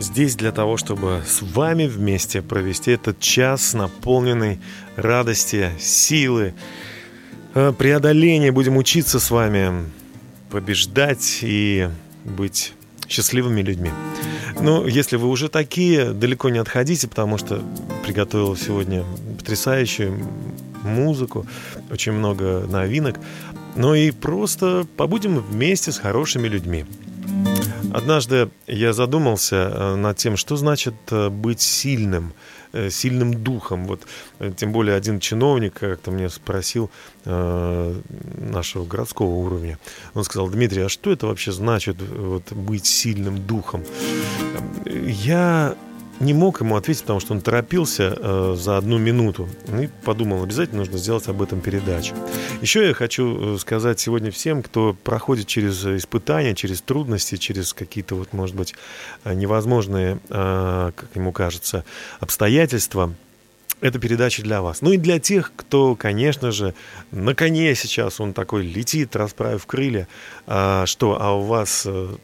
здесь для того, чтобы с вами вместе провести этот час, наполненный радости, силы, э, преодоления. Будем учиться с вами побеждать и быть счастливыми людьми. Ну, если вы уже такие, далеко не отходите, потому что приготовил сегодня потрясающую музыку, очень много новинок. Ну и просто побудем вместе с хорошими людьми. Однажды я задумался э, над тем, что значит э, быть сильным, э, сильным духом. Вот, тем более один чиновник как-то мне спросил э, нашего городского уровня. Он сказал, Дмитрий, а что это вообще значит вот, быть сильным духом? Я не мог ему ответить, потому что он торопился э, за одну минуту. И подумал, обязательно нужно сделать об этом передачу. Еще я хочу э, сказать сегодня всем, кто проходит через испытания, через трудности, через какие-то, вот, может быть, э, невозможные, э, как ему кажется, обстоятельства, эта передача для вас. Ну и для тех, кто, конечно же, на коне сейчас, он такой летит, расправив крылья. А, что, а у вас э,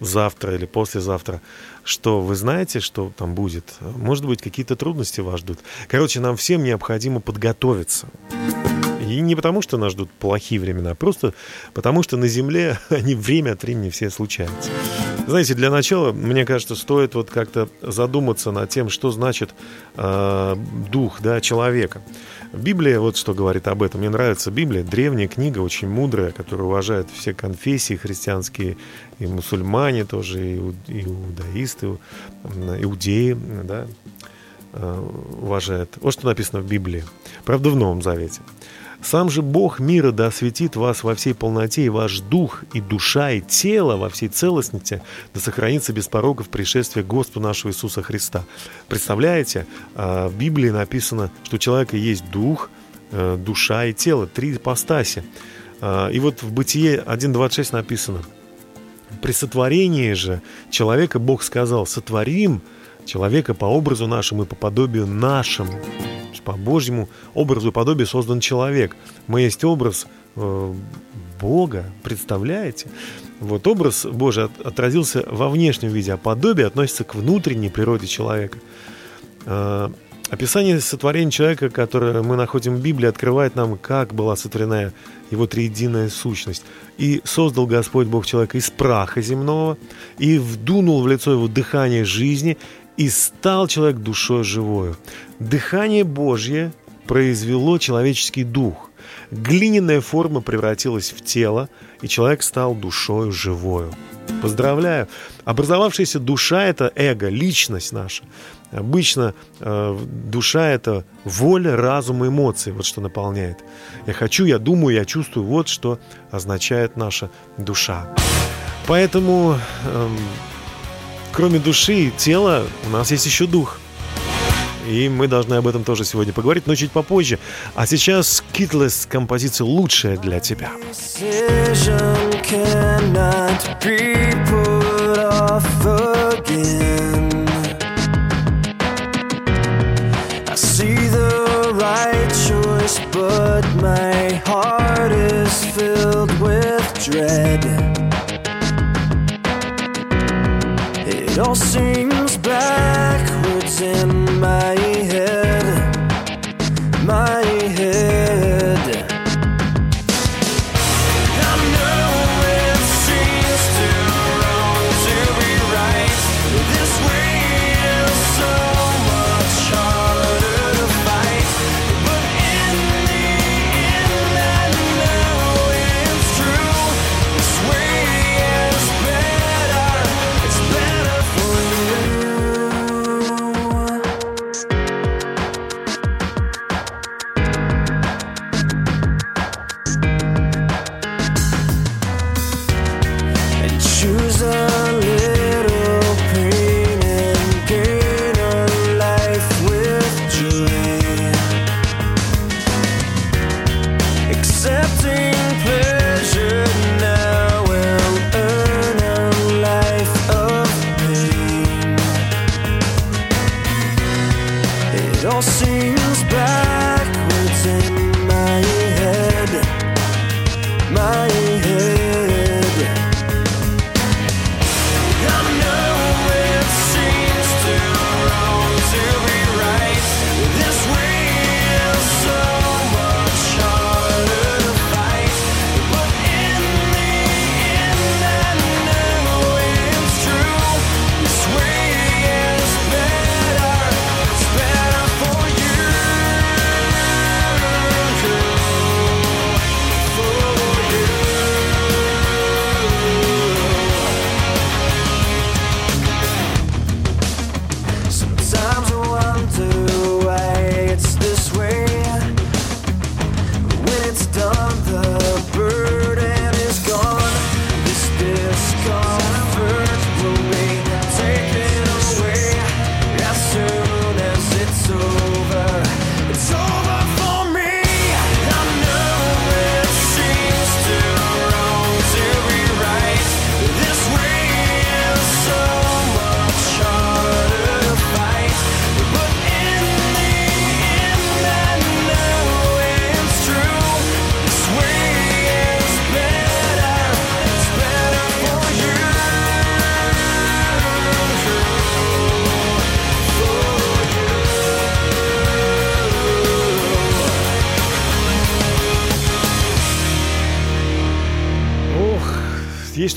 завтра или послезавтра, что вы знаете, что там будет? Может быть, какие-то трудности вас ждут. Короче, нам всем необходимо подготовиться. И не потому, что нас ждут плохие времена, а просто потому, что на Земле они время от времени все случаются. Знаете, для начала, мне кажется, стоит вот как-то задуматься над тем, что значит э, дух да, человека. Библия вот что говорит об этом. Мне нравится Библия, древняя книга, очень мудрая, которая уважает все конфессии христианские, и мусульмане тоже, и иу- и иудаисты, иудеи, да, э, уважают. Вот что написано в Библии. Правда, в Новом Завете. «Сам же Бог мира да осветит вас во всей полноте, и ваш дух, и душа, и тело во всей целостности, да сохранится без пороков пришествия Господа нашего Иисуса Христа». Представляете, а, в Библии написано, что у человека есть дух, э, душа и тело, три ипостаси. А, И вот в Бытие 1.26 написано, «При сотворении же человека Бог сказал, сотворим человека по образу нашему и по подобию нашему». По Божьему образу и подобию создан человек. Мы есть образ э, Бога, представляете? Вот образ Божий от- отразился во внешнем виде, а подобие относится к внутренней природе человека. Э, Описание сотворения человека, которое мы находим в Библии, открывает нам, как была сотворена его триединая сущность. «И создал Господь Бог человека из праха земного, и вдунул в лицо его дыхание жизни, и стал человек душой живою». Дыхание Божье произвело человеческий дух. Глиняная форма превратилась в тело, и человек стал душою живою. Поздравляю! Образовавшаяся душа – это эго, личность наша. Обычно э, душа – это воля, разум эмоции, вот что наполняет. Я хочу, я думаю, я чувствую, вот что означает наша душа. Поэтому, эм, кроме души и тела, у нас есть еще дух. И мы должны об этом тоже сегодня поговорить, но чуть попозже. А сейчас Kitless композиция «Лучшая для тебя». But my heart is filled with dread. It all seems backwards in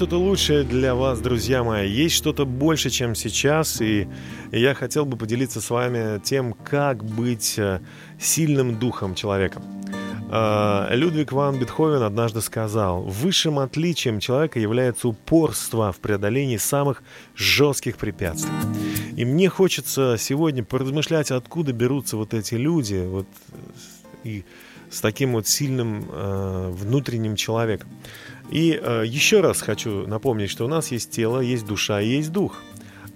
что-то лучшее для вас, друзья мои. Есть что-то больше, чем сейчас. И я хотел бы поделиться с вами тем, как быть э, сильным духом человека. Э, Людвиг ван Бетховен однажды сказал, высшим отличием человека является упорство в преодолении самых жестких препятствий. И мне хочется сегодня поразмышлять, откуда берутся вот эти люди, вот, э, и с таким вот сильным э, внутренним человеком. И э, еще раз хочу напомнить, что у нас есть тело, есть душа и есть дух.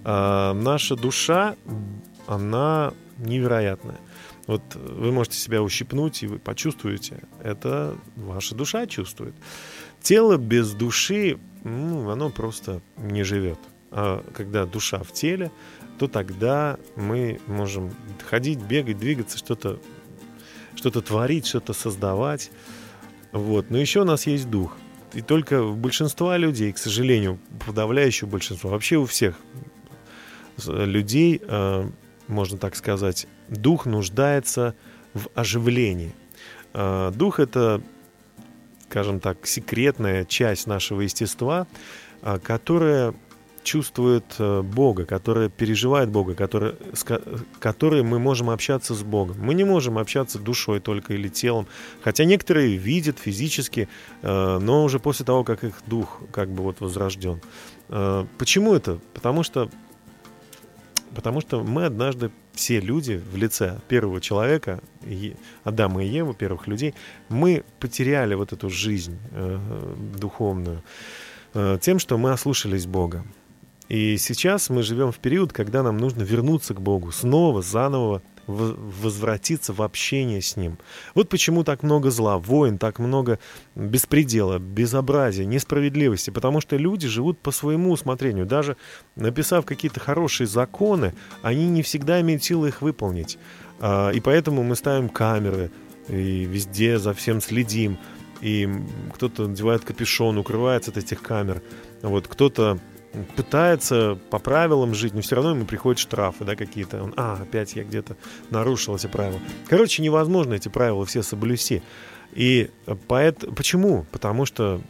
А наша душа, она невероятная. Вот вы можете себя ущипнуть, и вы почувствуете, это ваша душа чувствует. Тело без души, ну, оно просто не живет. А когда душа в теле, то тогда мы можем ходить, бегать, двигаться, что-то что-то творить, что-то создавать. Вот. Но еще у нас есть дух. И только у большинства людей, к сожалению, подавляющее большинство, вообще у всех людей, э, можно так сказать, дух нуждается в оживлении. Э, дух это, скажем так, секретная часть нашего естества, э, которая чувствует э, Бога, которая переживает Бога, которая, с ко- которой мы можем общаться с Богом. Мы не можем общаться душой только или телом, хотя некоторые видят физически, э, но уже после того, как их дух как бы вот возрожден. Э, Почему это? Потому что Потому что мы однажды, все люди в лице первого человека, Адама и Евы, первых людей, мы потеряли вот эту жизнь э, духовную тем, что мы ослушались Бога. И сейчас мы живем в период, когда нам нужно вернуться к Богу, снова, заново возвратиться в общение с Ним. Вот почему так много зла, войн, так много беспредела, безобразия, несправедливости. Потому что люди живут по своему усмотрению. Даже написав какие-то хорошие законы, они не всегда имеют силы их выполнить. А, И поэтому мы ставим камеры, и везде за всем следим. И кто-то надевает капюшон, укрывается от этих камер. Вот кто-то пытается по правилам жить, но все равно ему приходят штрафы, да, какие-то. Он, а, опять я где-то нарушил эти правила. Короче, невозможно эти правила все соблюсти. И поэт... почему? Потому что,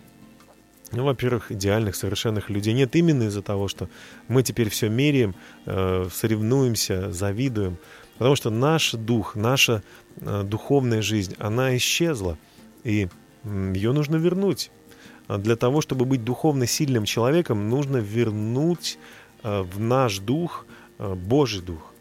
ну, во-первых, идеальных, совершенных людей нет именно из-за того, что мы теперь все меряем, э, соревнуемся, завидуем. Потому что наш дух, наша э, духовная жизнь, она исчезла. И ее нужно вернуть. А Для того, чтобы быть духовно сильным человеком, нужно вернуть э, в наш дух э, Божий дух.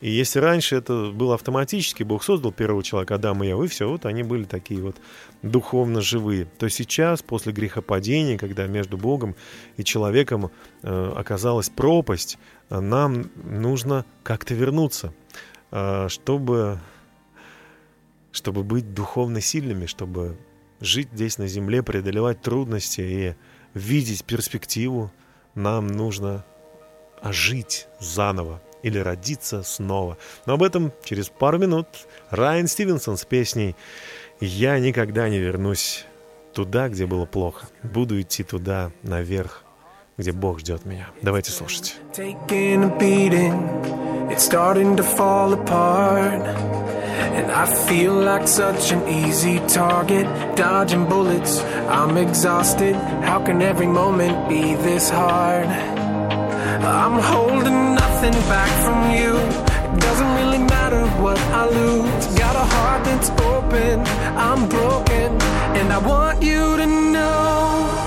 И если раньше это было автоматически, Бог создал первого человека, Адама и Еву, все, вот они были такие вот духовно живые, то сейчас, после грехопадения, когда между Богом и человеком э, оказалась пропасть, нам нужно как-то вернуться, чтобы, чтобы быть духовно сильными, чтобы жить здесь на земле, преодолевать трудности и видеть перспективу, нам нужно ожить заново или родиться снова. Но об этом через пару минут Райан Стивенсон с песней «Я никогда не вернусь туда, где было плохо. Буду идти туда, наверх, где Бог ждет меня. Давайте слушать. Taking a beating, it's starting to fall apart. And I feel like such an easy target, dodging bullets. I'm exhausted. How can every moment be this hard? I'm holding nothing back from you. It doesn't really matter what I lose. Got a heart that's open, I'm broken, and I want you to know.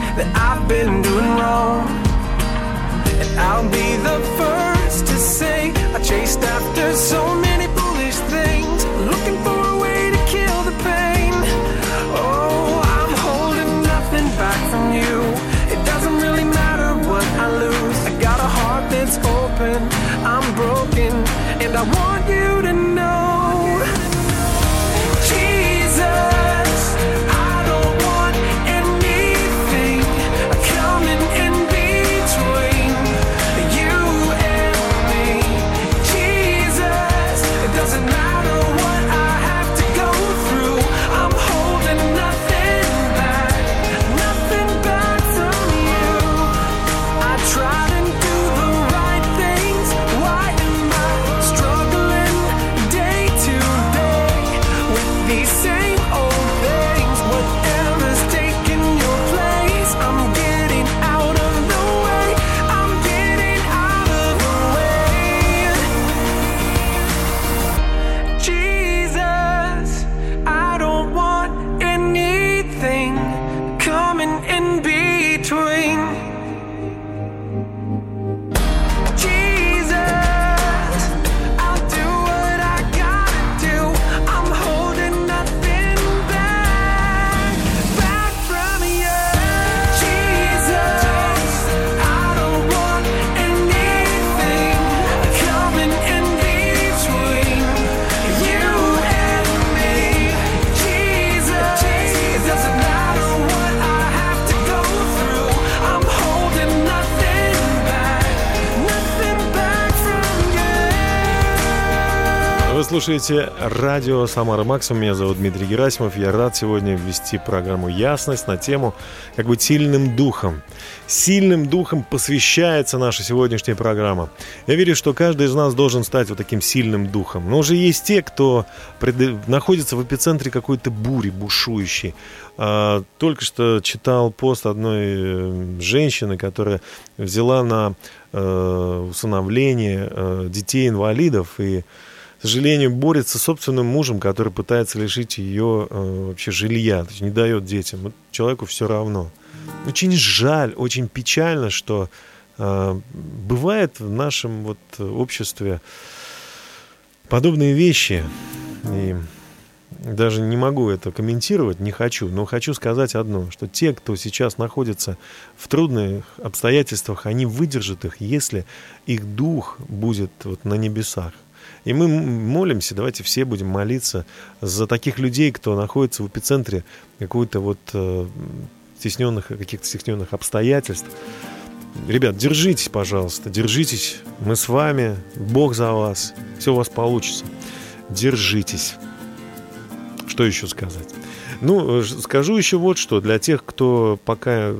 that I've been doing wrong. And I'll be the first to say I chased after so many foolish things, looking for a way to kill the pain. Oh, I'm holding nothing back from you. It doesn't really matter what I lose. I got a heart that's open, I'm broken, and I want you to know. Слушаете радио «Самара Максимум». Меня зовут Дмитрий Герасимов. Я рад сегодня ввести программу «Ясность» на тему как быть сильным духом. Сильным духом посвящается наша сегодняшняя программа. Я верю, что каждый из нас должен стать вот таким сильным духом. Но уже есть те, кто пред- находится в эпицентре какой-то бури бушующей. А, Только что читал пост одной э, женщины, которая взяла на э, усыновление э, детей-инвалидов и сожалению, борется с собственным мужем, который пытается лишить ее э, вообще жилья, то есть не дает детям. Вот человеку все равно. Очень жаль, очень печально, что э, бывает в нашем вот обществе подобные вещи. И даже не могу это комментировать, не хочу, но хочу сказать одно, что те, кто сейчас находится в трудных обстоятельствах, они выдержат их, если их дух будет вот на небесах. И мы молимся, давайте все будем молиться за таких людей, кто находится в эпицентре какой-то вот э, стесненных, каких-то стесненных обстоятельств. Ребят, держитесь, пожалуйста, держитесь. Мы с вами, Бог за вас. Все у вас получится. Держитесь. Что еще сказать? Ну, э, скажу еще вот что. Для тех, кто пока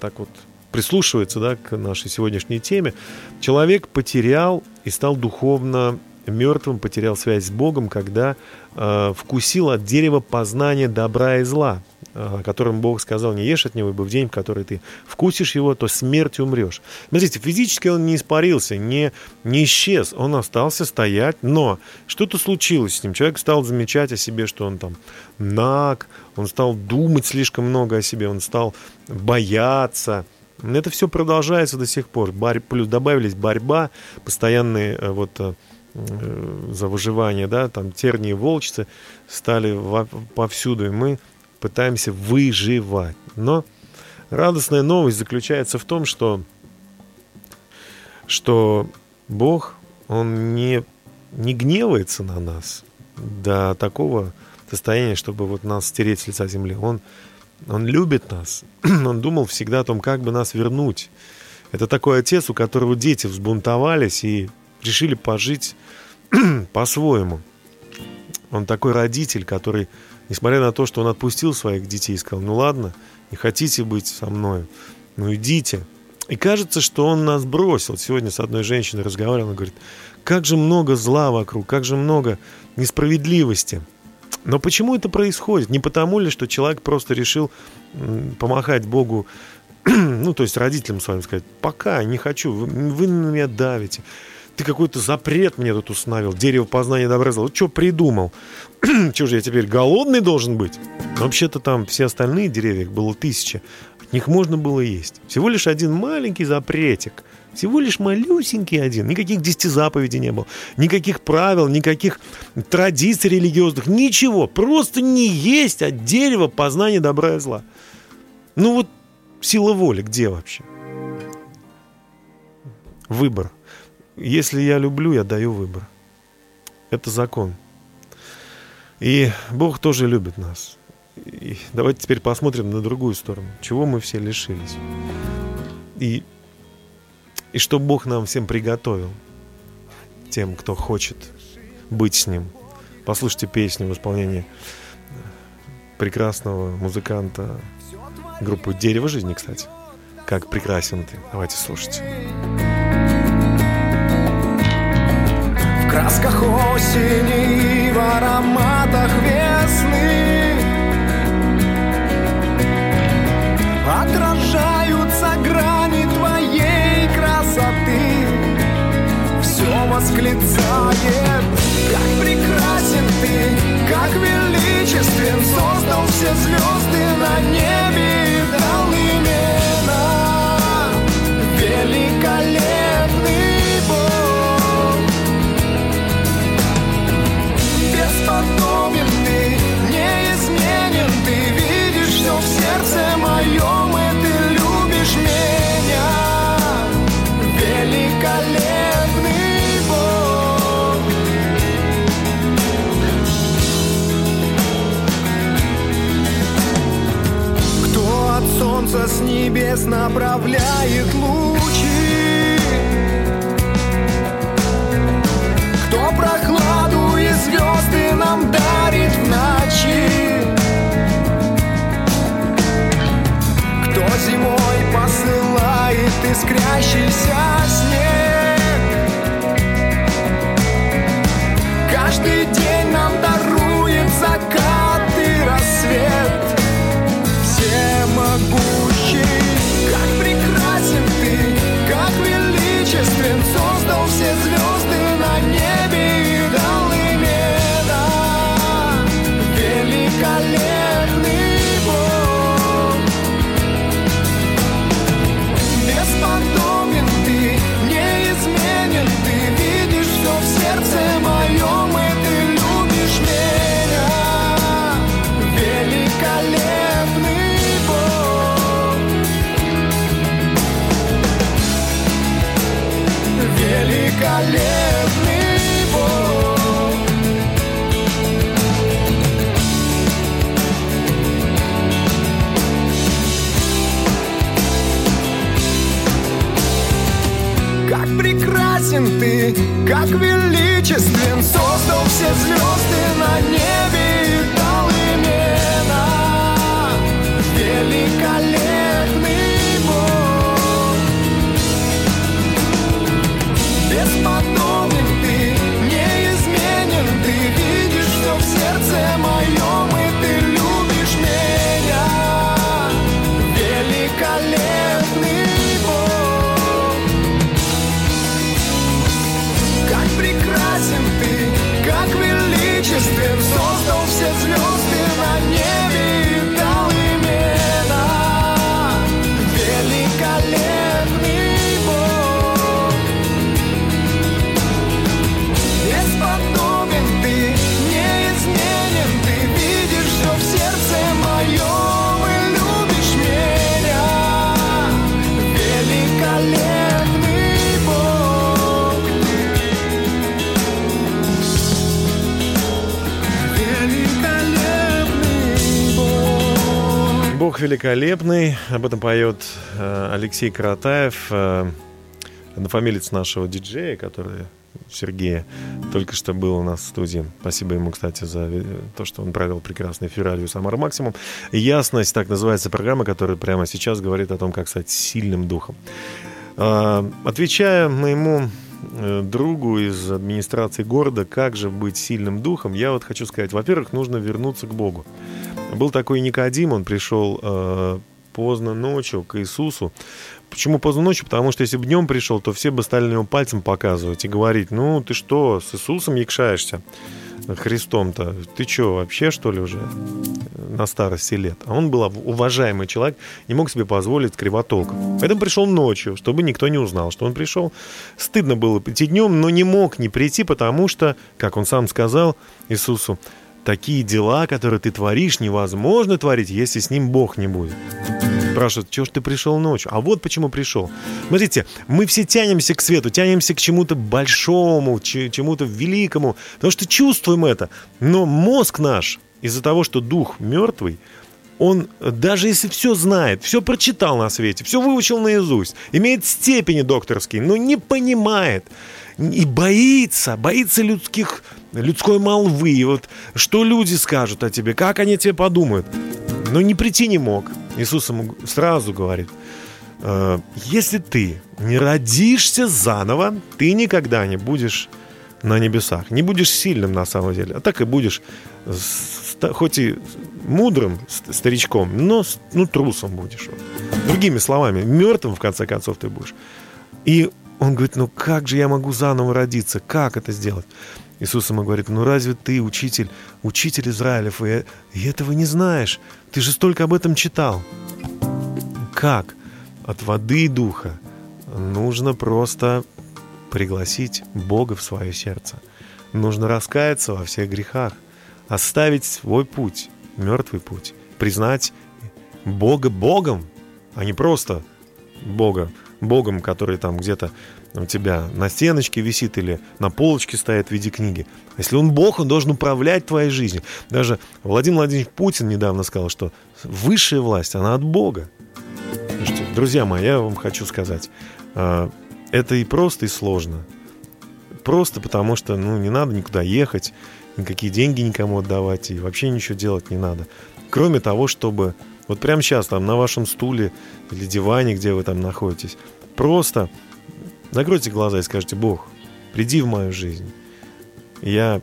так вот прислушивается да, к нашей сегодняшней теме, человек потерял и стал духовно мертвым, потерял связь с Богом, когда э, вкусил от дерева познания добра и зла, э, о котором Бог сказал, не ешь от него, ибо в день, в который ты вкусишь его, то смертью умрешь. Смотрите, физически он не испарился, не, не исчез, он остался стоять, но что-то случилось с ним. Человек стал замечать о себе, что он там наг, он стал думать слишком много о себе, он стал бояться. Это все продолжается до сих пор. Борь- плюс добавились борьба, постоянные э, вот э, за выживание, да, там тернии, волчцы стали повсюду. И мы пытаемся выживать. Но радостная новость заключается в том, что, что Бог, Он не, не гневается на нас до такого состояния, чтобы вот нас стереть с лица земли. Он, он любит нас. Он думал всегда о том, как бы нас вернуть. Это такой отец, у которого дети взбунтовались и решили пожить по-своему. Он такой родитель, который, несмотря на то, что он отпустил своих детей сказал, ну ладно, не хотите быть со мной, ну идите. И кажется, что он нас бросил. Сегодня с одной женщиной разговаривал, она говорит, как же много зла вокруг, как же много несправедливости. Но почему это происходит? Не потому ли, что человек просто решил помахать Богу, ну, то есть родителям своим сказать, пока, не хочу, вы, вы на меня давите ты какой-то запрет мне тут установил, дерево познания добра зла. Вот что придумал? что же я теперь голодный должен быть? Вообще-то там все остальные деревья, их было тысяча, от них можно было есть. Всего лишь один маленький запретик. Всего лишь малюсенький один. Никаких десяти заповедей не было. Никаких правил, никаких традиций религиозных. Ничего. Просто не есть от дерева познания добра и зла. Ну вот сила воли где вообще? Выбор. Если я люблю, я даю выбор. Это закон. И Бог тоже любит нас. И давайте теперь посмотрим на другую сторону. Чего мы все лишились? И, и что Бог нам всем приготовил? Тем, кто хочет быть с Ним. Послушайте песню в исполнении прекрасного музыканта группы «Дерево жизни», кстати. Как прекрасен ты. Давайте слушать. В красках осени и в ароматах весны. Отражаются грани твоей красоты. Все восклицает, как прекрасен ты Как величествен создал все звезды на небе от солнца с небес направляет лучи? Кто прохладу и звезды нам дарит в ночи? Кто зимой посылает искрящийся снег? Каждый день Великолепный. Об этом поет э, Алексей Каратаев, э, однофамилец нашего диджея, который Сергея только что был у нас в студии. Спасибо ему, кстати, за э, то, что он провел прекрасный радио «Самар Максимум». «Ясность» так называется программа, которая прямо сейчас говорит о том, как стать сильным духом. Э, отвечая моему другу из администрации города, как же быть сильным духом, я вот хочу сказать, во-первых, нужно вернуться к Богу. Был такой Никодим, он пришел э, поздно ночью к Иисусу. Почему поздно ночью? Потому что если бы днем пришел, то все бы стали на него пальцем показывать и говорить, ну ты что, с Иисусом якшаешься? Христом-то, ты что, вообще что ли уже на старости лет? А он был уважаемый человек, не мог себе позволить кривотолков. Поэтому пришел ночью, чтобы никто не узнал, что он пришел. Стыдно было прийти днем, но не мог не прийти, потому что, как он сам сказал Иисусу, такие дела, которые ты творишь, невозможно творить, если с ним Бог не будет. Спрашивают, чего ж ты пришел ночью? А вот почему пришел. Смотрите, мы все тянемся к свету, тянемся к чему-то большому, чему-то великому, потому что чувствуем это. Но мозг наш, из-за того, что дух мертвый, он даже если все знает, все прочитал на свете, все выучил наизусть, имеет степени докторские, но не понимает и боится, боится людских, людской молвы. И вот что люди скажут о тебе, как они тебе подумают. Но не прийти не мог. Иисус ему сразу говорит, «Э, если ты не родишься заново, ты никогда не будешь на небесах. Не будешь сильным на самом деле, а так и будешь хоть и мудрым старичком, но ну, трусом будешь. Другими словами, мертвым, в конце концов, ты будешь. И он говорит, ну как же я могу заново родиться? Как это сделать? Иисус ему говорит, ну разве ты, учитель, учитель Израилев, и, и этого не знаешь? Ты же столько об этом читал. Как? От воды и духа нужно просто пригласить Бога в свое сердце. Нужно раскаяться во всех грехах, оставить свой путь, мертвый путь, признать Бога Богом, а не просто Бога Богом, который там где-то у тебя на стеночке висит или на полочке стоит в виде книги. Если он Бог, он должен управлять твоей жизнью. Даже Владимир Владимирович Путин недавно сказал, что высшая власть, она от Бога. Слушайте, друзья мои, я вам хочу сказать, а, это и просто, и сложно. Просто потому что, ну, не надо никуда ехать, никакие деньги никому отдавать, и вообще ничего делать не надо. Кроме того, чтобы вот прямо сейчас там на вашем стуле или диване, где вы там находитесь, просто закройте глаза и скажите, Бог, приди в мою жизнь. Я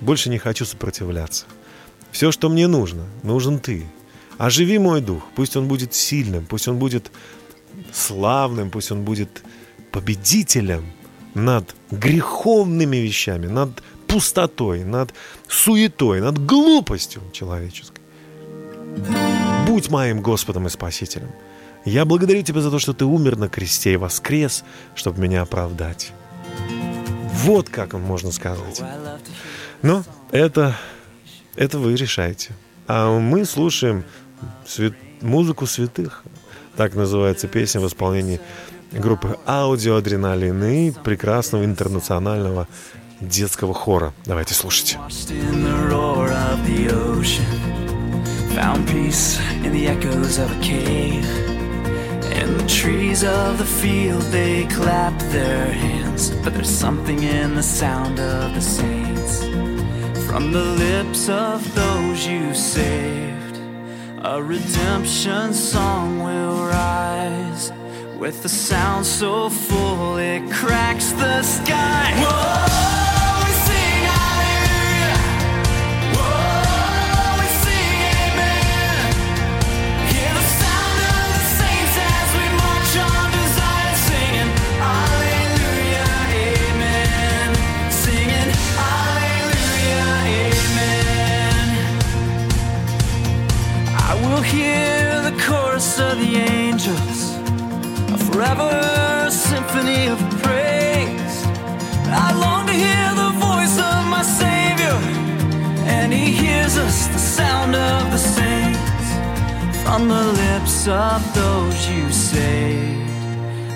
больше не хочу сопротивляться. Все, что мне нужно, нужен ты. Оживи мой дух, пусть он будет сильным, пусть он будет славным, пусть он будет победителем над греховными вещами, над пустотой, над суетой, над глупостью человеческой. Будь моим Господом и Спасителем. Я благодарю Тебя за то, что Ты умер на кресте и воскрес, чтобы меня оправдать. Вот как можно сказать. Но это, это вы решаете. А мы слушаем свят, музыку святых. Так называется песня в исполнении группы Аудио Адреналин и прекрасного интернационального детского хора. Давайте слушать. Found peace in the echoes of a cave. And the trees of the field, they clap their hands. But there's something in the sound of the saints. From the lips of those you saved, a redemption song will rise. With a sound so full, it cracks the sky. Whoa! Angels, a forever symphony of praise. I long to hear the voice of my Savior, and He hears us, the sound of the saints, from the lips of those you saved.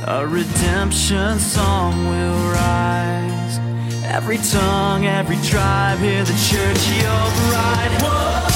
A redemption song will rise. Every tongue, every tribe, hear the church, your bride. Whoa!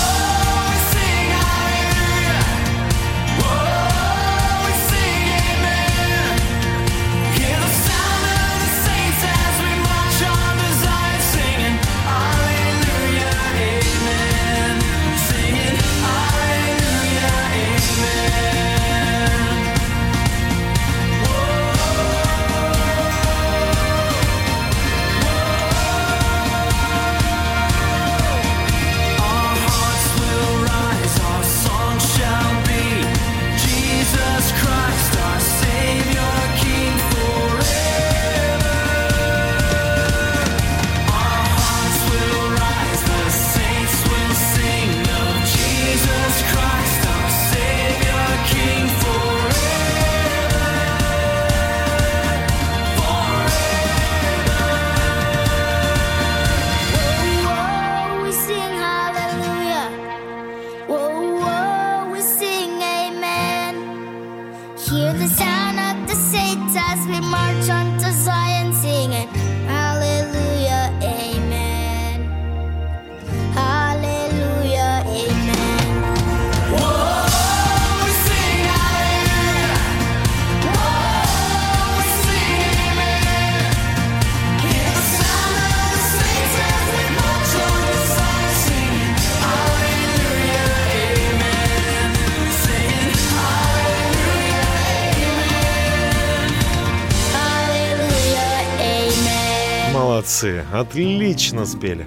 Отлично спели.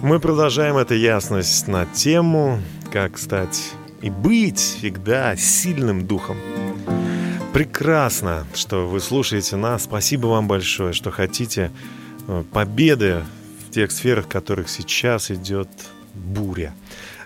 Мы продолжаем эту ясность на тему, как стать и быть всегда сильным духом. Прекрасно, что вы слушаете нас. Спасибо вам большое, что хотите э, победы в тех сферах, в которых сейчас идет буря.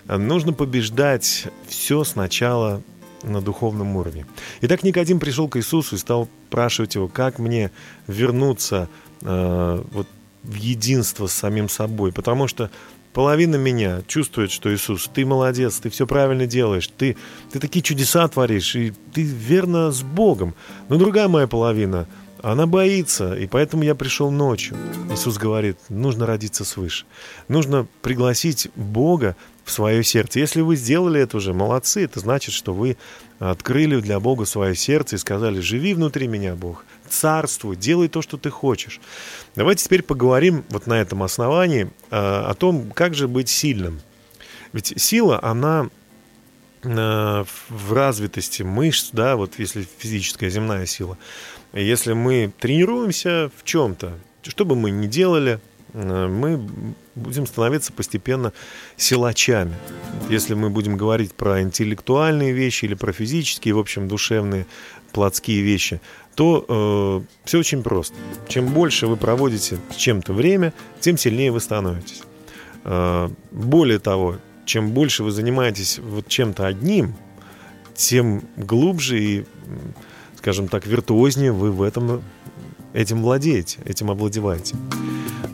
Нужно побеждать все сначала на духовном уровне. Итак, Никодим пришел к Иисусу и стал спрашивать его, как мне вернуться э, вот в единство с самим собой, потому что половина меня чувствует, что Иисус, ты молодец, ты все правильно делаешь, ты, ты такие чудеса творишь, и ты верно с Богом. Но другая моя половина, она боится, и поэтому я пришел ночью. Иисус говорит, нужно родиться свыше. Нужно пригласить Бога в свое сердце. Если вы сделали это уже, молодцы, это значит, что вы открыли для Бога свое сердце и сказали, живи внутри меня, Бог, царствуй, делай то, что ты хочешь. Давайте теперь поговорим вот на этом основании э, о том, как же быть сильным. Ведь сила, она э, в развитости мышц, да, вот если физическая земная сила. Если мы тренируемся в чем-то, что бы мы ни делали, э, мы будем становиться постепенно силачами. Если мы будем говорить про интеллектуальные вещи или про физические, в общем, душевные, плотские вещи, то э, все очень просто. Чем больше вы проводите с чем-то время, тем сильнее вы становитесь. Э, более того, чем больше вы занимаетесь вот чем-то одним, тем глубже и, скажем так, виртуознее вы в этом этим владеете, этим овладеваете.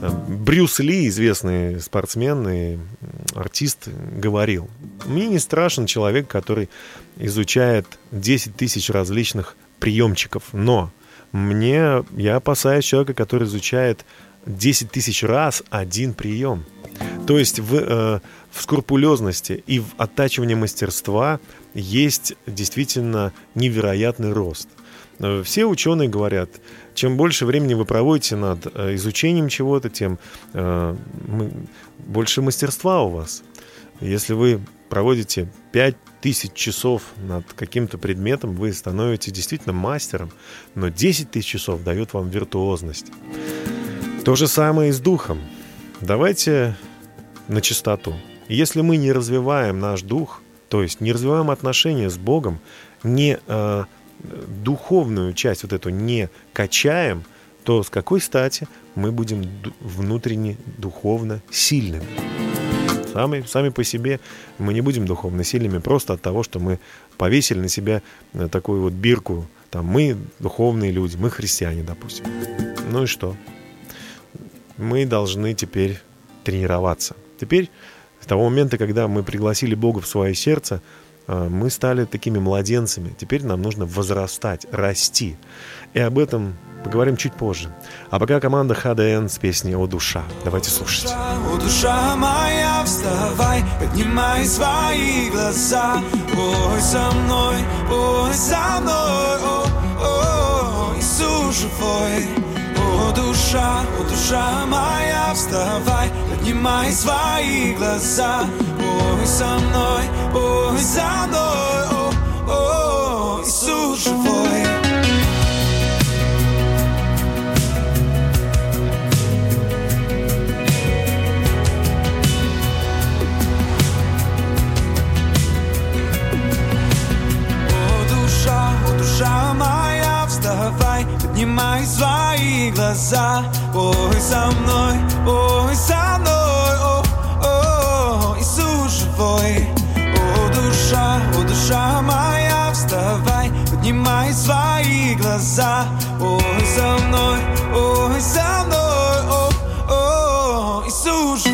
Э, Брюс Ли, известный спортсмен и артист, говорил, мне не страшен человек, который изучает 10 тысяч различных приемчиков, но мне, я опасаюсь человека, который изучает 10 тысяч раз один прием. То есть в, э, в скрупулезности и в оттачивании мастерства есть действительно невероятный рост. Э, Все ученые говорят, чем больше времени вы проводите над э, изучением чего-то, тем э, больше мастерства у вас. Если вы проводите 5000 часов над каким-то предметом, вы становитесь действительно мастером, но 10 тысяч часов дает вам виртуозность. То же самое и с духом. Давайте на чистоту. Если мы не развиваем наш дух, то есть не развиваем отношения с Богом, не э, духовную часть вот эту не качаем, то с какой стати мы будем внутренне духовно сильными? Сами, сами по себе мы не будем духовно сильными просто от того, что мы повесили на себя э, такую вот бирку. Там мы духовные люди, мы христиане, допустим. Ну и что? Мы должны теперь тренироваться. Теперь, с того момента, когда мы пригласили Бога в свое сердце, мы стали такими младенцами. Теперь нам нужно возрастать, расти. И об этом поговорим чуть позже. А пока команда ХДН с песней «О душа». Давайте слушать. О, душа моя, вставай, поднимай свои глаза. Ой, со мной, ой, со мной, о, о, Иисус живой. О, душа, о, душа моя, вставай, поднимай свои глаза. Ой, со мной, ой, со мной, о, о, Иисус живой. О, душа, о, душа моя, вставай, поднимай свои глаза. Ой, со мной, ой, со мной, о, о, Живой. О, душа, о, душа моя, вставай, поднимай свои глаза. Ой, со мной, ой, со мной, о, о, Иисус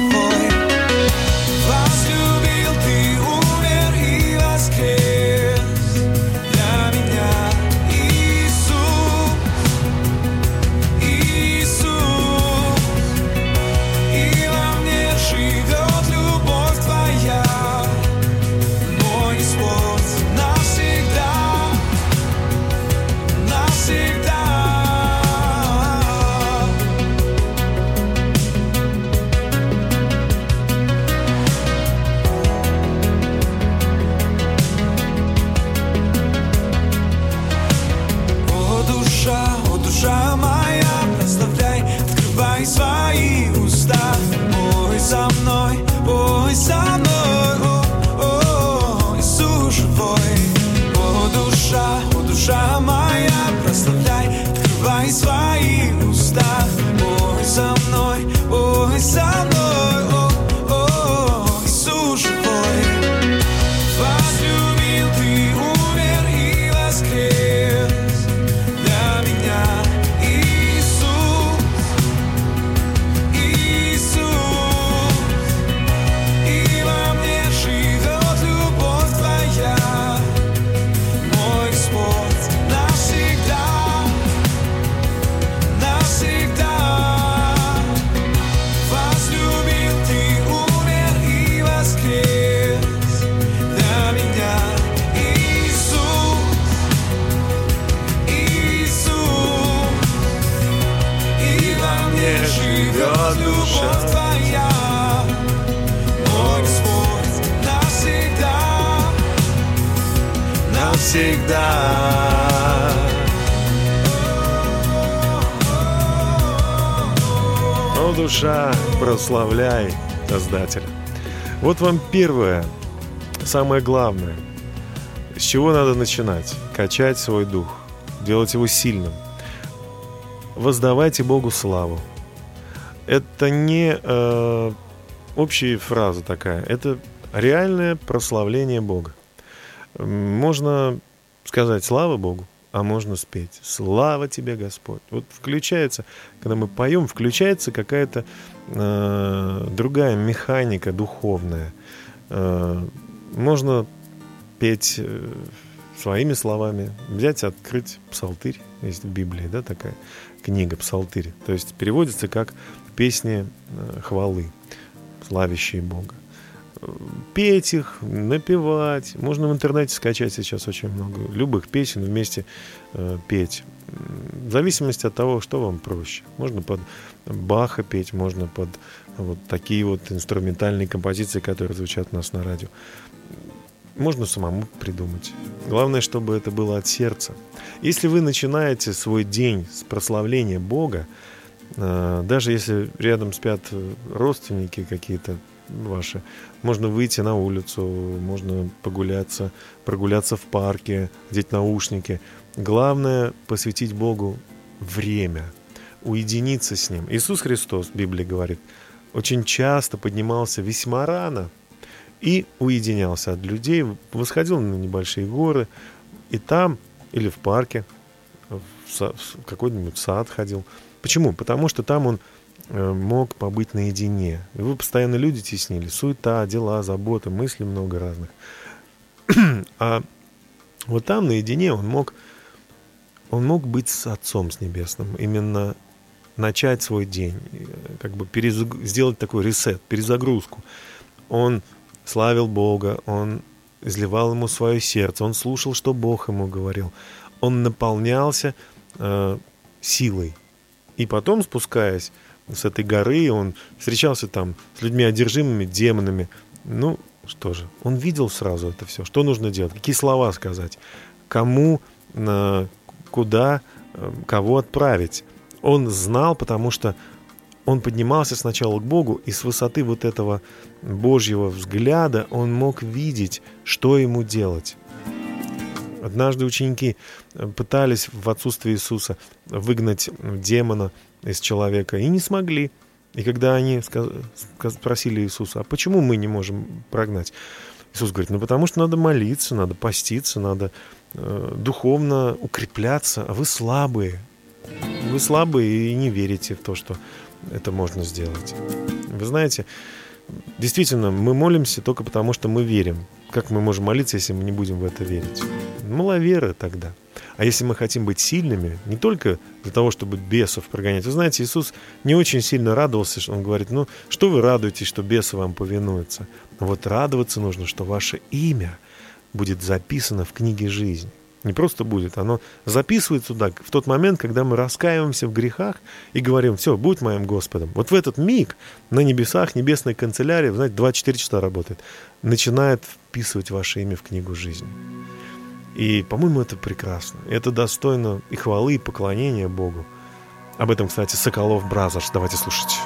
первое, самое главное. С чего надо начинать? Качать свой дух, делать его сильным. Воздавайте Богу славу. Это не э, общая фраза такая, это реальное прославление Бога. Можно сказать слава Богу, а можно спеть слава тебе, Господь. Вот включается, когда мы поем, включается какая-то э, другая механика духовная. Э, можно петь э, своими словами, взять, открыть псалтырь, есть в Библии, да, такая книга псалтырь. То есть переводится как песни э, хвалы, славящие Бога. Петь их, напевать. Можно в интернете скачать сейчас очень много любых песен, вместе петь. В зависимости от того, что вам проще. Можно под Баха петь, можно под вот такие вот инструментальные композиции, которые звучат у нас на радио. Можно самому придумать. Главное, чтобы это было от сердца. Если вы начинаете свой день с прославления Бога, э, даже если рядом спят э, родственники какие-то ваши, можно выйти на улицу, можно погуляться, прогуляться в парке, одеть наушники. Главное посвятить Богу время, уединиться с Ним. Иисус Христос, Библия говорит, очень часто поднимался весьма рано и уединялся от людей, восходил на небольшие горы, и там, или в парке, в, какой-нибудь сад ходил. Почему? Потому что там он э, мог побыть наедине. Его постоянно люди теснили. Суета, дела, заботы, мысли много разных. А вот там наедине он мог, он мог быть с Отцом, с Небесным. Именно начать свой день, э, как бы перезаг- сделать такой ресет, перезагрузку. Он славил Бога, он изливал ему свое сердце, он слушал, что Бог ему говорил. Он наполнялся э, силой. И потом, спускаясь с этой горы, он встречался там с людьми одержимыми, демонами. Ну, что же, он видел сразу это все. Что нужно делать? Какие слова сказать? Кому, э, куда, э, кого отправить? Он знал, потому что он поднимался сначала к Богу, и с высоты вот этого Божьего взгляда он мог видеть, что ему делать. Однажды ученики э, пытались в отсутствие Иисуса выгнать демона из человека и не смогли. И когда они спросили Иисуса, а почему мы не можем прогнать? Иисус говорит, ну потому что надо молиться, надо поститься, надо э, духовно укрепляться, а вы слабые. Вы слабые и не верите в то, что это можно сделать. Вы знаете, действительно, мы молимся только потому, что мы верим. Как мы можем молиться, если мы не будем в это верить? Маловеры тогда. А если мы хотим быть сильными, не только для того, чтобы бесов прогонять. Вы знаете, Иисус не очень сильно радовался, что Он говорит, ну, что вы радуетесь, что бесы вам повинуются? Вот радоваться нужно, что ваше имя будет записано в книге жизни. Не просто будет, оно записывается туда в тот момент, когда мы раскаиваемся в грехах и говорим, все, будь моим Господом. Вот в этот миг на небесах, небесная канцелярия, вы знаете, 24 часа работает, начинает вписывать ваше имя в книгу жизни. И, по-моему, это прекрасно. Это достойно и хвалы, и поклонения Богу. Об этом, кстати, Sokolov Brothers. Давайте слушать.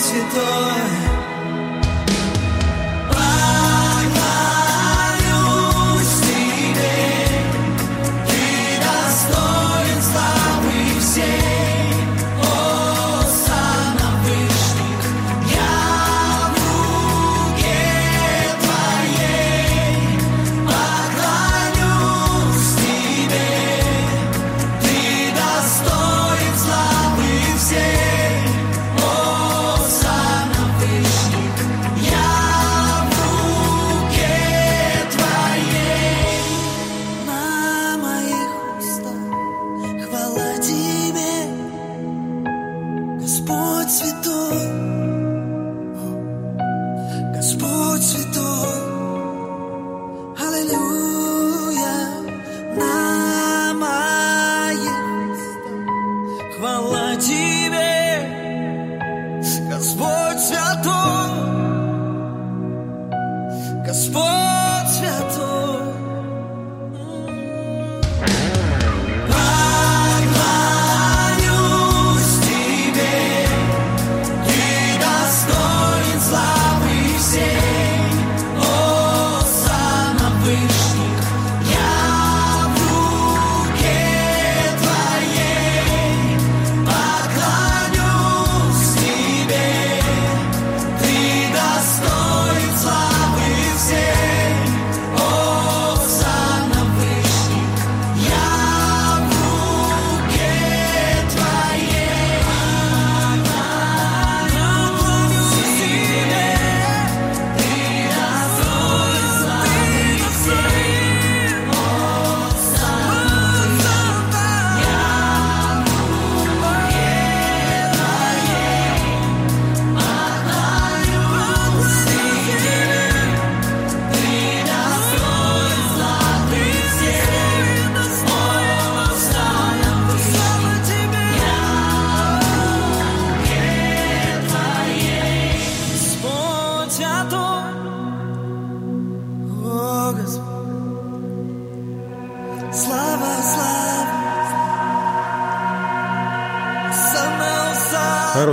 Господь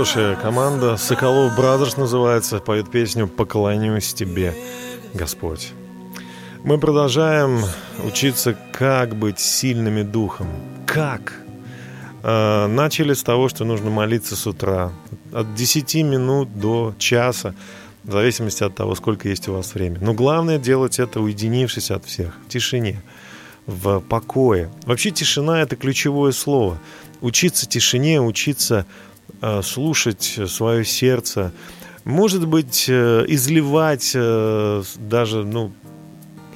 Хорошая команда. Sokolov Brothers называется. Поет песню «Поклонюсь тебе, Господь». Мы продолжаем учиться, как быть сильными духом. Как? Э, Начали с того, что нужно молиться с утра. От 10 минут до часа, в зависимости от того, сколько есть у вас времени. Но главное делать это, уединившись от всех, в тишине, в покое. Вообще тишина – это ключевое слово. Учиться тишине, учиться слушать свое сердце, может быть, э, изливать э, даже, ну,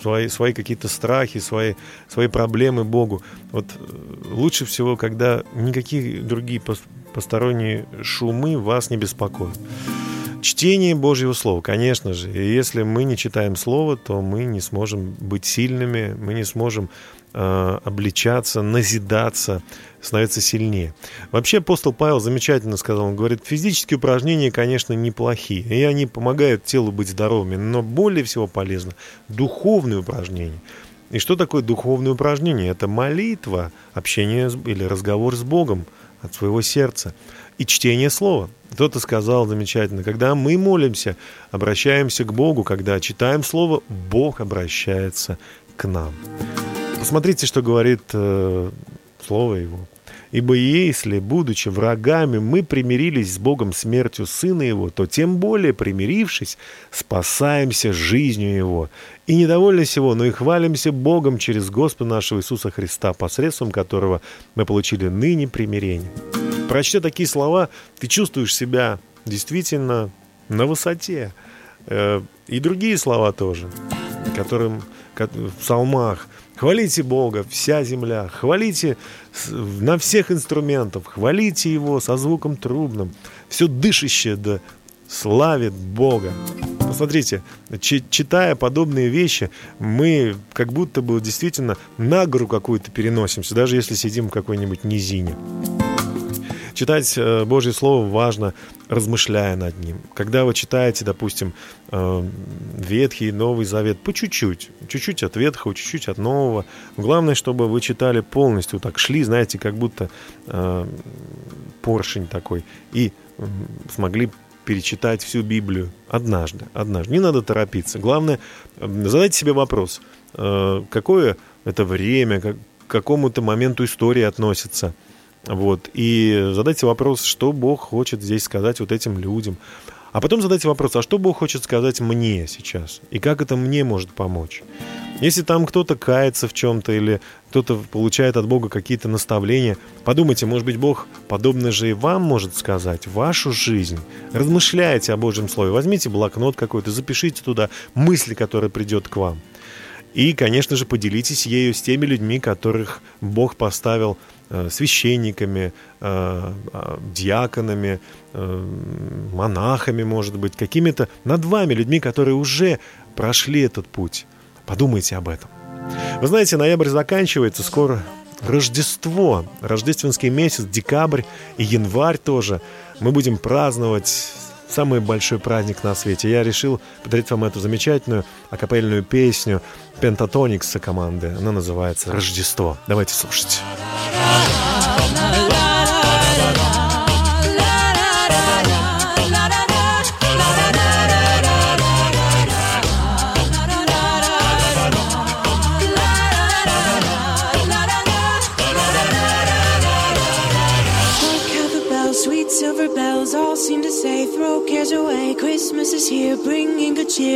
свои, свои какие-то страхи, свои, свои проблемы Богу. Вот э, лучше всего, когда никакие другие пос- посторонние шумы вас не беспокоят. Чтение Божьего Слова, конечно же. И если мы не читаем Слово, то мы не сможем быть сильными, мы не сможем э, обличаться, назидаться, становиться сильнее. Вообще апостол Павел замечательно сказал, он говорит, физические упражнения, конечно, неплохие, и они помогают телу быть здоровыми, но более всего полезно духовные упражнения. И что такое духовное упражнение? Это молитва, общение или разговор с Богом от своего сердца и чтение слова. Кто-то сказал замечательно, когда мы молимся, обращаемся к Богу, когда читаем слово, Бог обращается к нам. Посмотрите, что говорит э, слово его. Ибо если, будучи врагами, мы примирились с Богом смертью Сына Его, то тем более, примирившись, спасаемся жизнью Его. И недовольны всего, но и хвалимся Богом через Господа нашего Иисуса Христа, посредством которого мы получили ныне примирение. Прочтя такие слова, ты чувствуешь себя действительно на высоте. Э, И другие слова тоже, которым ко- в псалмах Хвалите Бога, вся земля, хвалите на всех инструментах, хвалите Его со звуком трубным. Все дышащее да славит Бога. Посмотрите, чи- читая подобные вещи, мы как будто бы действительно на гору какую-то переносимся, даже если сидим в какой-нибудь низине. Читать э, Божье Слово важно, размышляя над ним. Когда вы читаете, допустим, э, Ветхий Новый Завет по чуть-чуть, чуть-чуть от Ветхого, чуть-чуть от Нового. Главное, чтобы вы читали полностью, так шли, знаете, как будто э, поршень такой, и смогли перечитать всю Библию однажды, однажды. Не надо торопиться. Главное, задайте себе вопрос, какое это время, к какому-то моменту истории относится. Вот. И задайте вопрос, что Бог хочет здесь сказать вот этим людям. А потом задайте вопрос, а что Бог хочет сказать мне сейчас? И как это мне может помочь? Если там кто-то кается в чем-то или кто-то получает от Бога какие-то наставления, подумайте, может быть, Бог подобное же и вам может сказать вашу жизнь. Размышляйте о Божьем Слове. Возьмите блокнот какой-то, запишите туда мысли, которые придет к вам. И, конечно же, поделитесь ею с теми людьми, которых Бог поставил священниками, э, э, диаконами, э, монахами, может быть, какими-то над вами людьми, которые уже прошли этот путь. Подумайте об этом. Вы знаете, ноябрь заканчивается, скоро Рождество, рождественский месяц, декабрь и январь тоже. Мы будем праздновать самый большой праздник на свете. Я решил подарить вам эту замечательную акапельную песню Пентатоникса команды. Она называется «Рождество». Давайте слушать.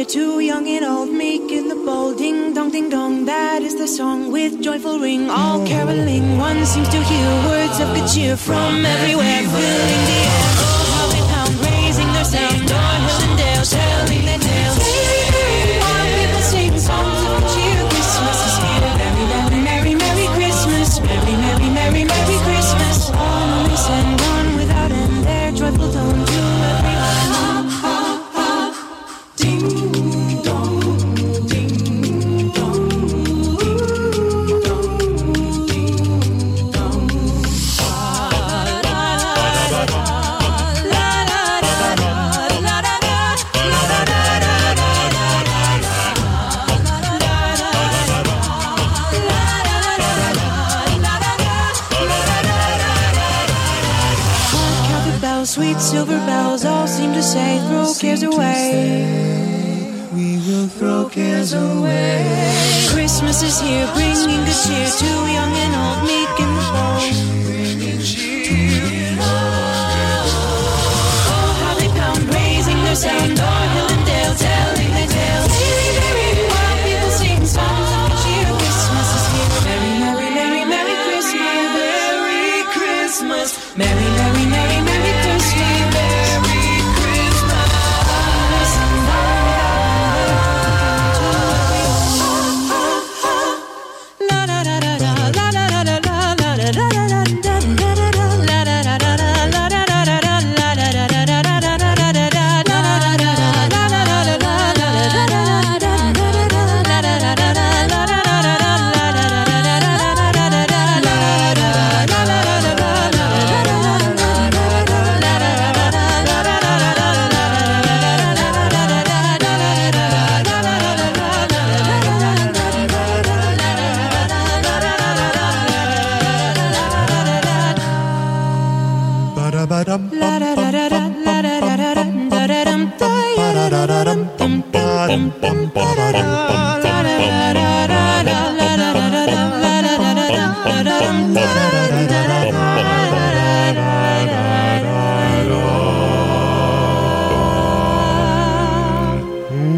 Cheer young and old, meek and the bold. Ding dong, ding dong, that is the song with joyful ring, all caroling. One seems to hear words of good cheer from everywhere, filling the air. Oh, how they pound, raising their sound, sweet silver bells, all seem to say, throw cares away. We will throw cares away. Christmas is here, bringing good cheer to young and old, meek and bold. Oh, how they pound, raising their sound, o'er hill and dale, telling their tales. While people sing songs of cheer, Christmas is here. Merry, merry, merry, merry Christmas, merry Christmas, merry, merry, merry, merry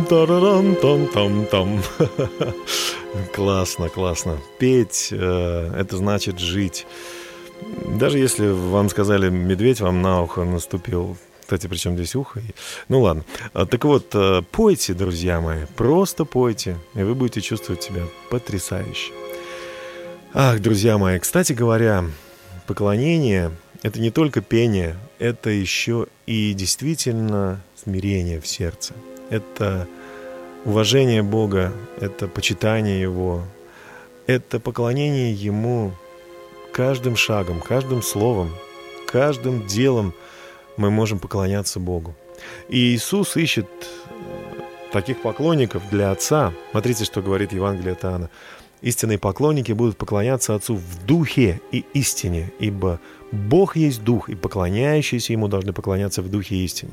Тарарам-там-там-там. Классно, классно. Петь э, это значит жить. Даже если вам сказали медведь вам на ухо наступил. Кстати, причем здесь ухо? Ну ладно. А, Так вот, э, пойте, друзья мои, просто пойте, и вы будете чувствовать себя потрясающе. Ах, друзья мои, кстати говоря, поклонение – это не только пение, это еще и действительно смирение в сердце. Это уважение Бога, это почитание Его, это поклонение Ему каждым шагом, каждым словом, каждым делом мы можем поклоняться Богу. И Иисус ищет э, таких поклонников для Отца. Смотрите, что говорит Евангелие от Иоанна. Истинные поклонники будут поклоняться Отцу в духе и истине, ибо Бог есть дух, и поклоняющиеся Ему должны поклоняться в духе и истине.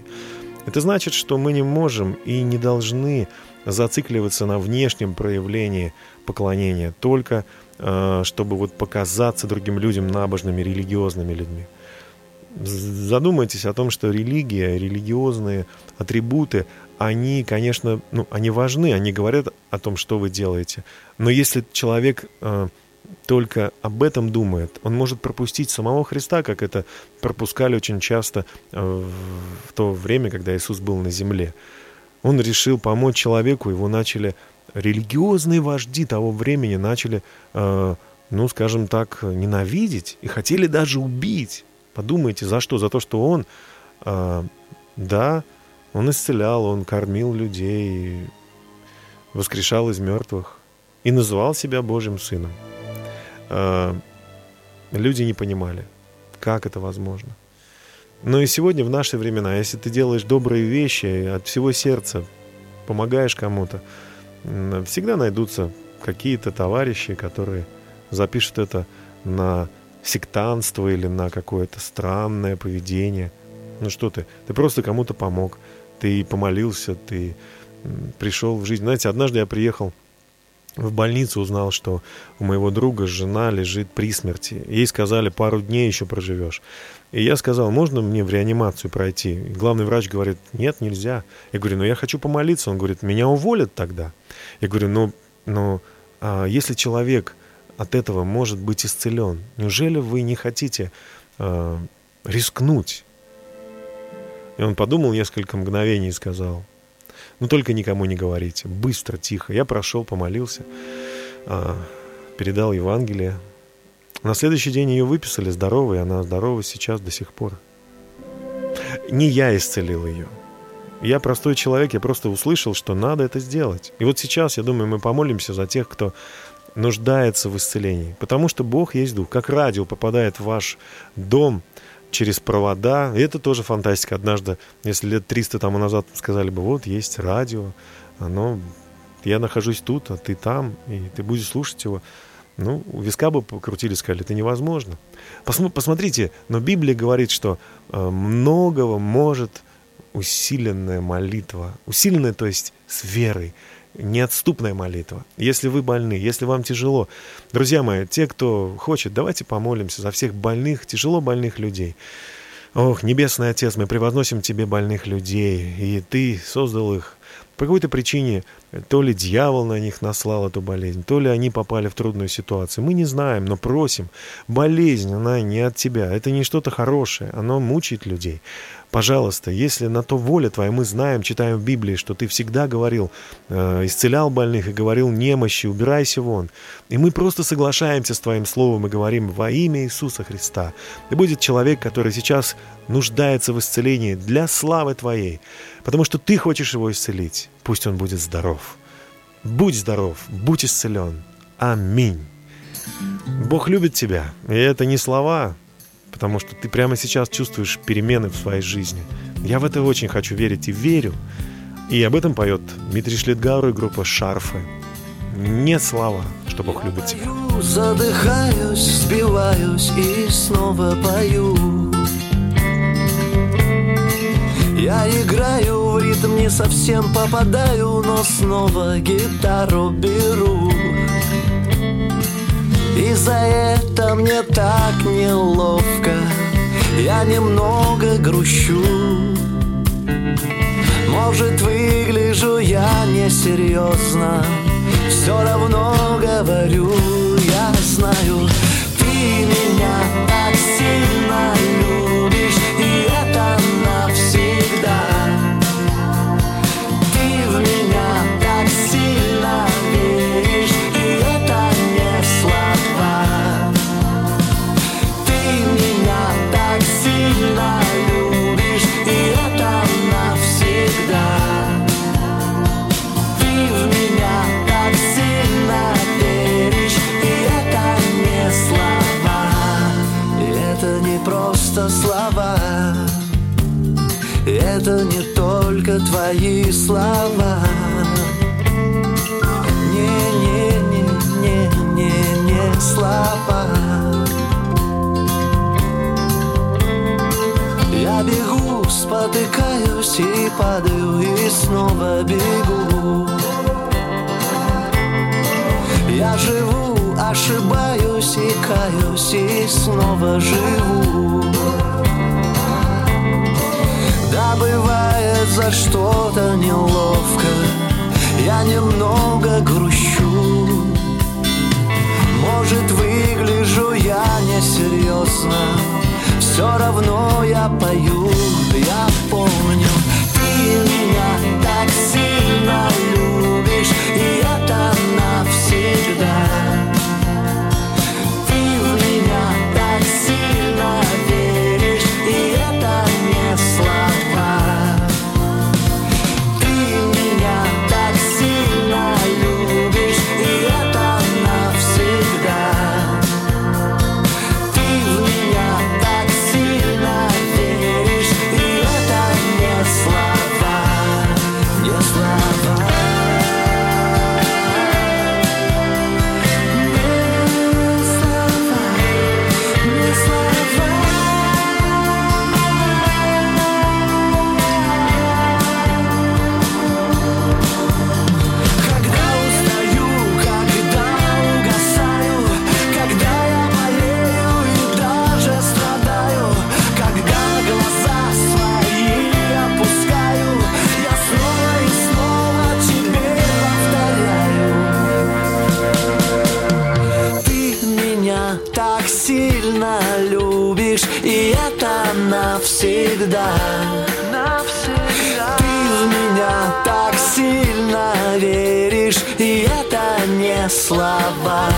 Это значит, что мы не можем и не должны зацикливаться на внешнем проявлении поклонения, только э, чтобы вот показаться другим людям набожными, религиозными людьми. Задумайтесь о том, что религия, религиозные атрибуты, они, конечно, ну, они важны, они говорят о том, что вы делаете. Но если человек э, только об этом думает, он может пропустить самого Христа, как это пропускали очень часто э, в то время, когда Иисус был на земле. Он решил помочь человеку, его начали религиозные вожди того времени начали, э, ну, скажем так, ненавидеть и хотели даже убить. Подумайте, за что? За то, что он, э, да, он исцелял, он кормил людей, воскрешал из мертвых и называл себя Божьим Сыном. Э, люди не понимали, как это возможно. Но и сегодня, в наши времена, если ты делаешь добрые вещи от всего сердца, помогаешь кому-то, всегда найдутся какие-то товарищи, которые запишут это на сектанство или на какое-то странное поведение. Ну что ты? Ты просто кому-то помог. Ты помолился, ты пришел в жизнь. Знаете, однажды я приехал в больницу, узнал, что у моего друга жена лежит при смерти. Ей сказали, пару дней еще проживешь. И я сказал, можно мне в реанимацию пройти? И главный врач говорит, нет, нельзя. Я говорю, ну я хочу помолиться. Он говорит, меня уволят тогда. Я говорю, ну, ну а если человек от этого может быть исцелен, неужели вы не хотите а, рискнуть? И он подумал несколько мгновений и сказал, ну только никому не говорите, быстро, тихо. Я прошел, помолился, а, передал Евангелие, на следующий день ее выписали здоровой, она здорова сейчас до сих пор. Не я исцелил ее. Я простой человек, я просто услышал, что надо это сделать. И вот сейчас, я думаю, мы помолимся за тех, кто нуждается в исцелении. Потому что Бог есть Дух. Как радио попадает в ваш дом через провода. И это тоже фантастика. Однажды, если лет 300 тому назад сказали бы, вот есть радио, оно, я нахожусь тут, а ты там, и ты будешь слушать его. Ну, у виска бы покрутили, сказали, это невозможно. Посмо- посмотрите, но Библия говорит, что э, многого может усиленная молитва. Усиленная, то есть с верой. Неотступная молитва. Если вы больны, если вам тяжело. Друзья мои, те, кто хочет, давайте помолимся за всех больных, тяжело больных людей. Ох, Небесный Отец, мы превозносим Тебе больных людей, и Ты создал их по какой-то причине то ли дьявол на них наслал эту болезнь, то ли они попали в трудную ситуацию. Мы не знаем, но просим. Болезнь, она не от тебя. Это не что-то хорошее. Оно мучает людей. Пожалуйста, если на то воля Твоя, мы знаем, читаем в Библии, что Ты всегда говорил, э, исцелял больных и говорил немощи, убирайся вон. И мы просто соглашаемся с Твоим Словом и говорим во имя Иисуса Христа. И будет человек, который сейчас нуждается в исцелении для славы Твоей, потому что Ты хочешь его исцелить. Пусть он будет здоров. Будь здоров, будь исцелен. Аминь. Бог любит тебя, и это не слова, потому что ты прямо сейчас чувствуешь перемены в своей жизни. Я в это очень хочу верить и верю. И об этом поет Дмитрий Шлетгауэр и группа «Шарфы». Нет слова, что Бог любит тебя. Пою, задыхаюсь, сбиваюсь и снова пою. Я играю в ритм, не совсем попадаю, но снова гитару беру. И за это мне так неловко, я немного грущу. Может, выгляжу я несерьезно, все равно говорю, я знаю, ты меня так сильно любишь, бегу, спотыкаюсь и падаю, и снова бегу. Я живу, ошибаюсь и каюсь, и снова живу. Да, бывает за что-то неловко, я немного грущу. Может, выгляжу я несерьезно, все равно я пою, я помню. Ты меня так сильно любишь И это и это не слова.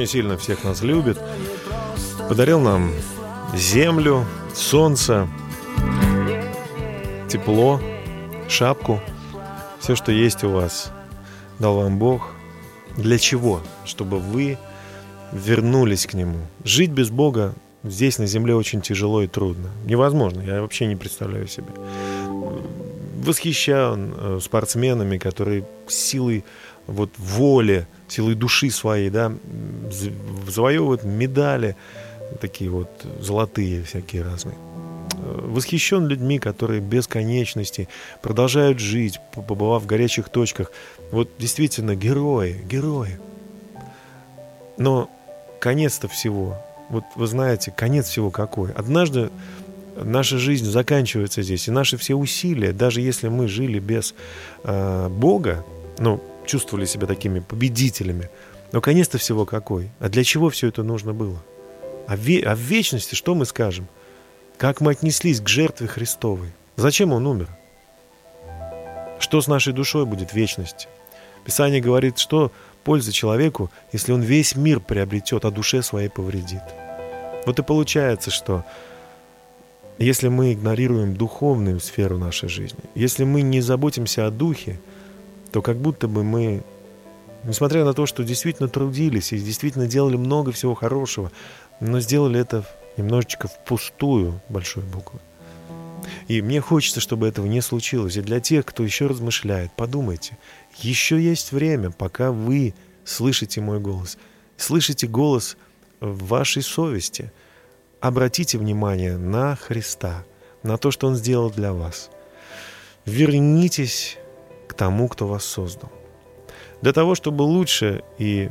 Очень сильно всех нас любит. Подарил нам землю, солнце, тепло, шапку. Все, что есть у вас, дал вам Бог. Для чего? Чтобы вы вернулись к Нему. Жить без Бога здесь, на земле, очень тяжело и трудно. Невозможно. Я вообще не представляю себе. Восхищен э, спортсменами, которые силой вот воли, силой души своей, да, з- завоевывают медали, такие вот золотые всякие разные. Э, Восхищен людьми, которые без конечности продолжают жить, побывав в горячих точках. Вот действительно герои, герои. Но конец-то всего, вот вы знаете, конец всего какой? Однажды наша жизнь заканчивается здесь, и наши все усилия, даже если мы жили без э, Бога, ну, чувствовали себя такими победителями, но конец-то всего какой? А для чего все это нужно было? А, ве- а в вечности что мы скажем? Как мы отнеслись к жертве Христовой? Зачем Он умер? Что с нашей душой будет в вечности? Писание говорит, что польза человеку, если он весь мир приобретет, а душе своей повредит. Вот и получается, что если мы игнорируем духовную сферу нашей жизни, если мы не заботимся о духе, то как будто бы мы, несмотря на то, что действительно трудились и действительно делали много всего хорошего, но сделали это немножечко впустую, большой буквы. И мне хочется, чтобы этого не случилось. И для тех, кто еще размышляет, подумайте, еще есть время, пока вы слышите мой голос, слышите голос в вашей совести. Обратите внимание на Христа, на то, что Он сделал для вас. Вернитесь к тому, кто вас создал. Для того, чтобы лучше и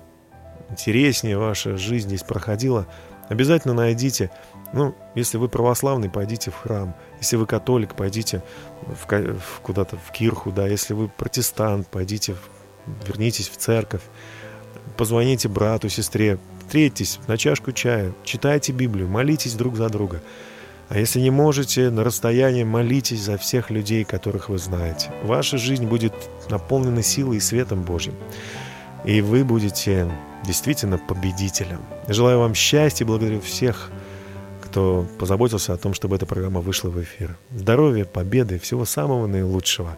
интереснее ваша жизнь здесь проходила, обязательно найдите, ну, если вы православный, пойдите в храм, если вы католик, пойдите в, в куда-то в кирху, да, если вы протестант, пойдите, в- вернитесь в церковь, позвоните брату, сестре, встретьтесь на чашку чая, читайте Библию, молитесь друг за друга. А если не можете, на расстоянии молитесь за всех людей, которых вы знаете. Ваша жизнь будет наполнена силой и светом Божьим. И вы будете действительно победителем. Желаю вам счастья и благодарю всех, кто позаботился о том, чтобы эта программа вышла в эфир. Здоровья, победы, всего самого наилучшего.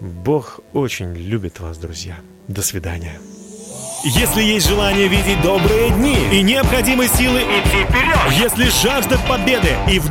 Бог очень любит вас, друзья. До свидания. Если есть желание видеть добрые дни и необходимы силы идти вперед, если жажда победы и